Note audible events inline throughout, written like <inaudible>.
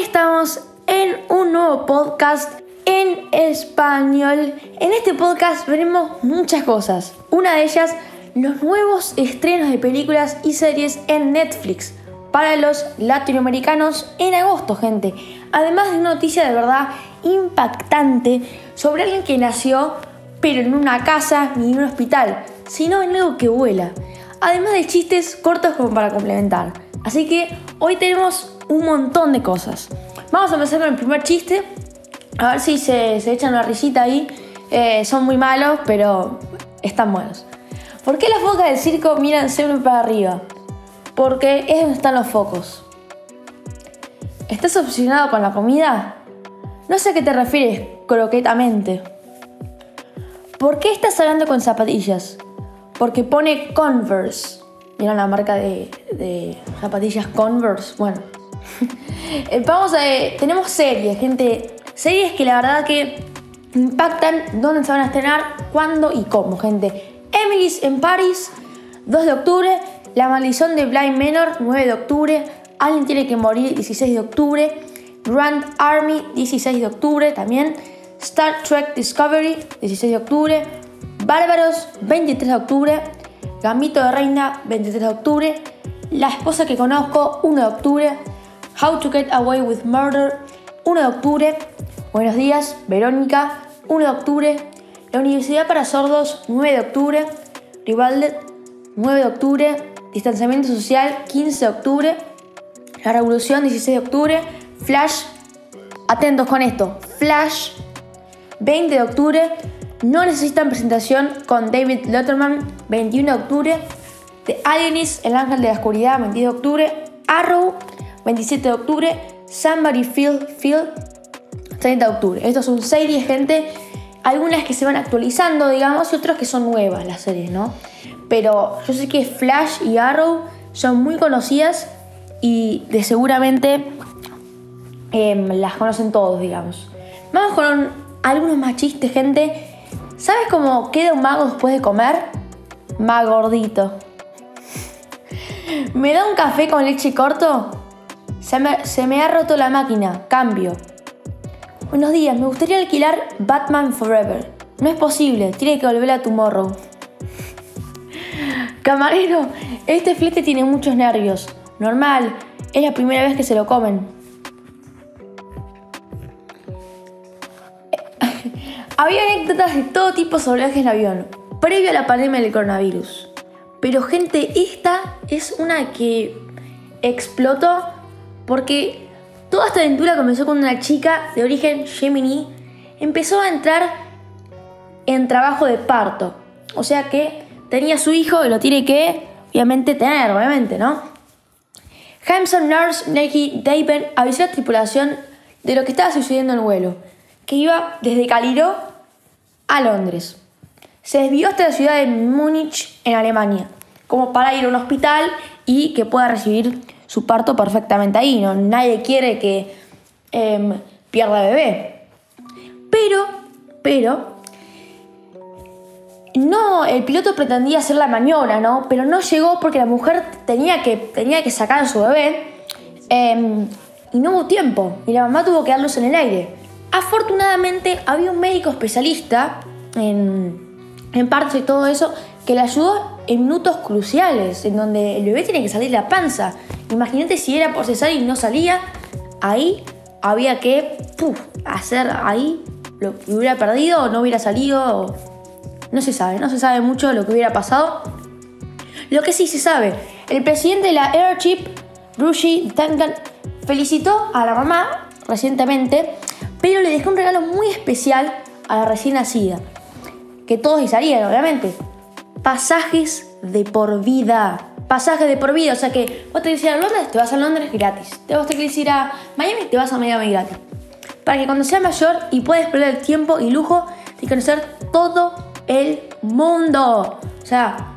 estamos en un nuevo podcast en español. En este podcast veremos muchas cosas. Una de ellas, los nuevos estrenos de películas y series en Netflix para los latinoamericanos en agosto, gente. Además de una noticia de verdad impactante sobre alguien que nació pero en una casa ni en un hospital, sino en algo que vuela. Además de chistes cortos como para complementar. Así que hoy tenemos un montón de cosas. Vamos a empezar con el primer chiste. A ver si se, echan una risita ahí. Eh, son muy malos, pero están buenos. ¿Por qué las focas del circo miran siempre para arriba? Porque es donde están los focos. ¿Estás obsesionado con la comida? No sé a qué te refieres croquetamente. ¿Por qué estás hablando con zapatillas? Porque pone Converse. Mira la marca de, zapatillas Converse. Bueno. Eh, vamos a... tenemos series, gente. Series que la verdad que impactan dónde se van a estrenar, cuándo y cómo, gente. Emily's en Paris, 2 de octubre. La maldición de Blind Manor, 9 de octubre. Alguien tiene que morir, 16 de octubre. Grand Army, 16 de octubre también. Star Trek Discovery, 16 de octubre. Bárbaros, 23 de octubre. Gambito de Reina, 23 de octubre. La esposa que conozco, 1 de octubre. How to Get Away with Murder, 1 de octubre. Buenos días, Verónica, 1 de octubre. La Universidad para Sordos, 9 de octubre. Rivalde, 9 de octubre. Distanciamiento Social, 15 de octubre. La Revolución, 16 de octubre. Flash, atentos con esto. Flash, 20 de octubre. No necesitan presentación con David Letterman, 21 de octubre. The Alienis, El Ángel de la Oscuridad, 22 de octubre. Arrow, 27 de octubre. Somebody Feel Feel, 30 de octubre. Estos son series, gente. Algunas que se van actualizando, digamos, y otras que son nuevas las series, ¿no? Pero yo sé que Flash y Arrow son muy conocidas y de seguramente em, las conocen todos, digamos. Vamos con algunos más chistes, gente. ¿Sabes cómo queda un mago después de comer? Más gordito. <laughs> ¿Me da un café con leche corto? Se me, ha roto la máquina. Cambio. Buenos días, me gustaría alquilar Batman Forever. No es posible, tiene que volver a Tomorrow. <laughs> Camarero, este flete tiene muchos nervios. Normal, es la primera vez que se lo comen. <laughs> Había anécdotas de todo tipo sobre viajes en avión, previo a la pandemia del coronavirus. Pero gente, esta es una que explotó porque toda esta aventura comenzó con una chica de origen Gemini. Empezó a entrar en trabajo de parto. O sea que tenía su hijo y lo tiene que, obviamente, tener, obviamente, ¿no? Hamson Nurse Neki David avisó a la tripulación de lo que estaba sucediendo en el vuelo, que iba desde Caliro a Londres. Se desvió hasta la ciudad de Múnich, en Alemania, como para ir a un hospital y que pueda recibir su parto perfectamente ahí. ¿no? Nadie quiere que em, pierda bebé. Pero, pero, no, el piloto pretendía hacer la maniobra, ¿no? Pero no llegó porque la mujer tenía que, tenía que sacar a su bebé em, y no hubo tiempo. Y la mamá tuvo que darlos en el aire. Afortunadamente había un médico especialista en, en partos y todo eso que le ayudó en minutos cruciales, en donde el bebé tiene que salir la panza. Imagínate si era por cesárea y no salía, ahí había que hacer ahí lo que hubiera perdido o no hubiera salido. No se sabe, no se sabe mucho lo que hubiera pasado. Lo que sí se sabe, el presidente de la Airchip, Rushi Tangan, felicitó a la mamá recientemente pero le dejé un regalo muy especial a la recién nacida, que todos desearían, obviamente. Pasajes de por vida. Pasajes de por vida, o sea que vos te quieres ir a Londres, te vas a Londres gratis. Te vas a ir a Miami, te vas a Miami gratis. Para que cuando seas mayor y puedas perder el tiempo y lujo de conocer todo el mundo. O sea,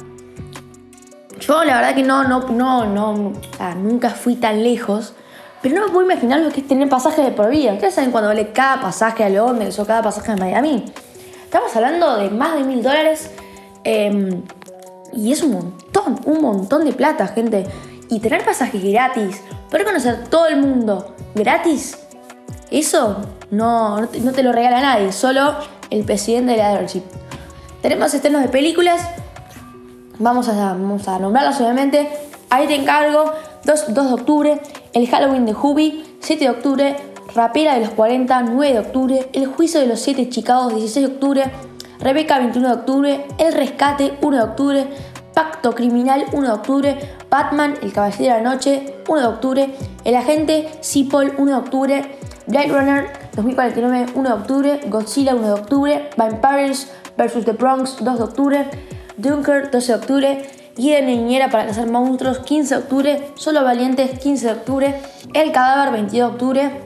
yo la verdad que no, no, no, no, sea, nunca fui tan lejos pero no me puedo imaginar lo que es tener pasaje de por vida. Ustedes saben cuando vale cada pasaje a Londres o cada pasaje a Miami. Estamos hablando de más de mil dólares. Em, y es un montón, un montón de plata, gente. Y tener pasajes gratis, poder conocer todo el mundo gratis, Eso no, no te lo regala nadie, solo el presidente de la Airship. Tenemos estrenos de películas, vamos a, vamos a nombrarlas obviamente. Ahí te encargo, 2, 2 de octubre, el Halloween de Hubi, 7 de octubre, Rapera de los 40, 9 de octubre, El Juicio de los 7 Chicago, 16 de octubre, Rebeca, 21 de octubre, El Rescate, 1 de octubre, Pacto Criminal, 1 de octubre, Batman, El Caballero de la Noche, 1 de octubre, El Agente, Seapol, 1 de octubre, Blade Runner, 2049, 1 de octubre, Godzilla, 1 de octubre, Vampires vs. The Bronx, 2 de octubre, Dunker, 12 de octubre, Guía de Niñera para cazar monstruos, 15 de octubre, Solo Valientes, 15 de octubre, El Cadáver, 22 de octubre,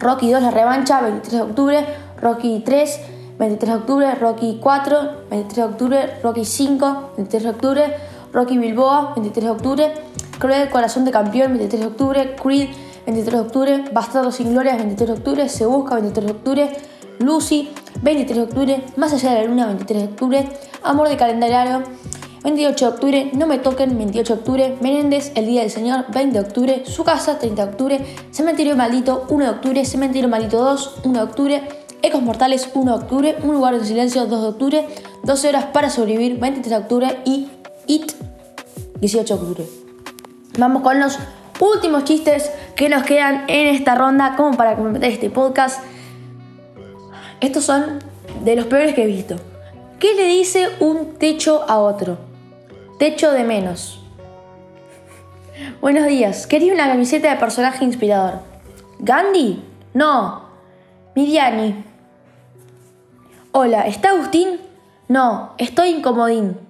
Rocky 2, La Revancha, 23 de octubre, Rocky 3, 23 de octubre, Rocky 4, 23 de octubre, Rocky 5, 23 de octubre, Rocky Bilboa, 23 de octubre, Cruel Corazón de Campeón, 23 de octubre, Creed, 23 de octubre, Bastardo sin Gloria, 23 de octubre, Se Busca, 23 de octubre, Lucy, 23 de octubre, Más allá de la luna, 23 de octubre, Amor de calendario, 28 de octubre, No me toquen, 28 de octubre, Menéndez, El Día del Señor, 20 de octubre, Su Casa, 30 de octubre, Cementerio Maldito, 1 de octubre, Cementerio Maldito 2, 1 de octubre, Ecos Mortales, 1 de octubre, Un Lugar de Silencio, 2 de octubre, 12 Horas para Sobrevivir, 23 de octubre y It, 18 de octubre. Vamos con los últimos chistes que nos quedan en esta ronda como para completar este podcast. Estos son de los peores que he visto. ¿Qué le dice un techo a otro? Techo de menos. Buenos días, quería una camiseta de personaje inspirador. ¿Gandhi? No. Miriani. Hola, ¿está Agustín? No, estoy incomodín.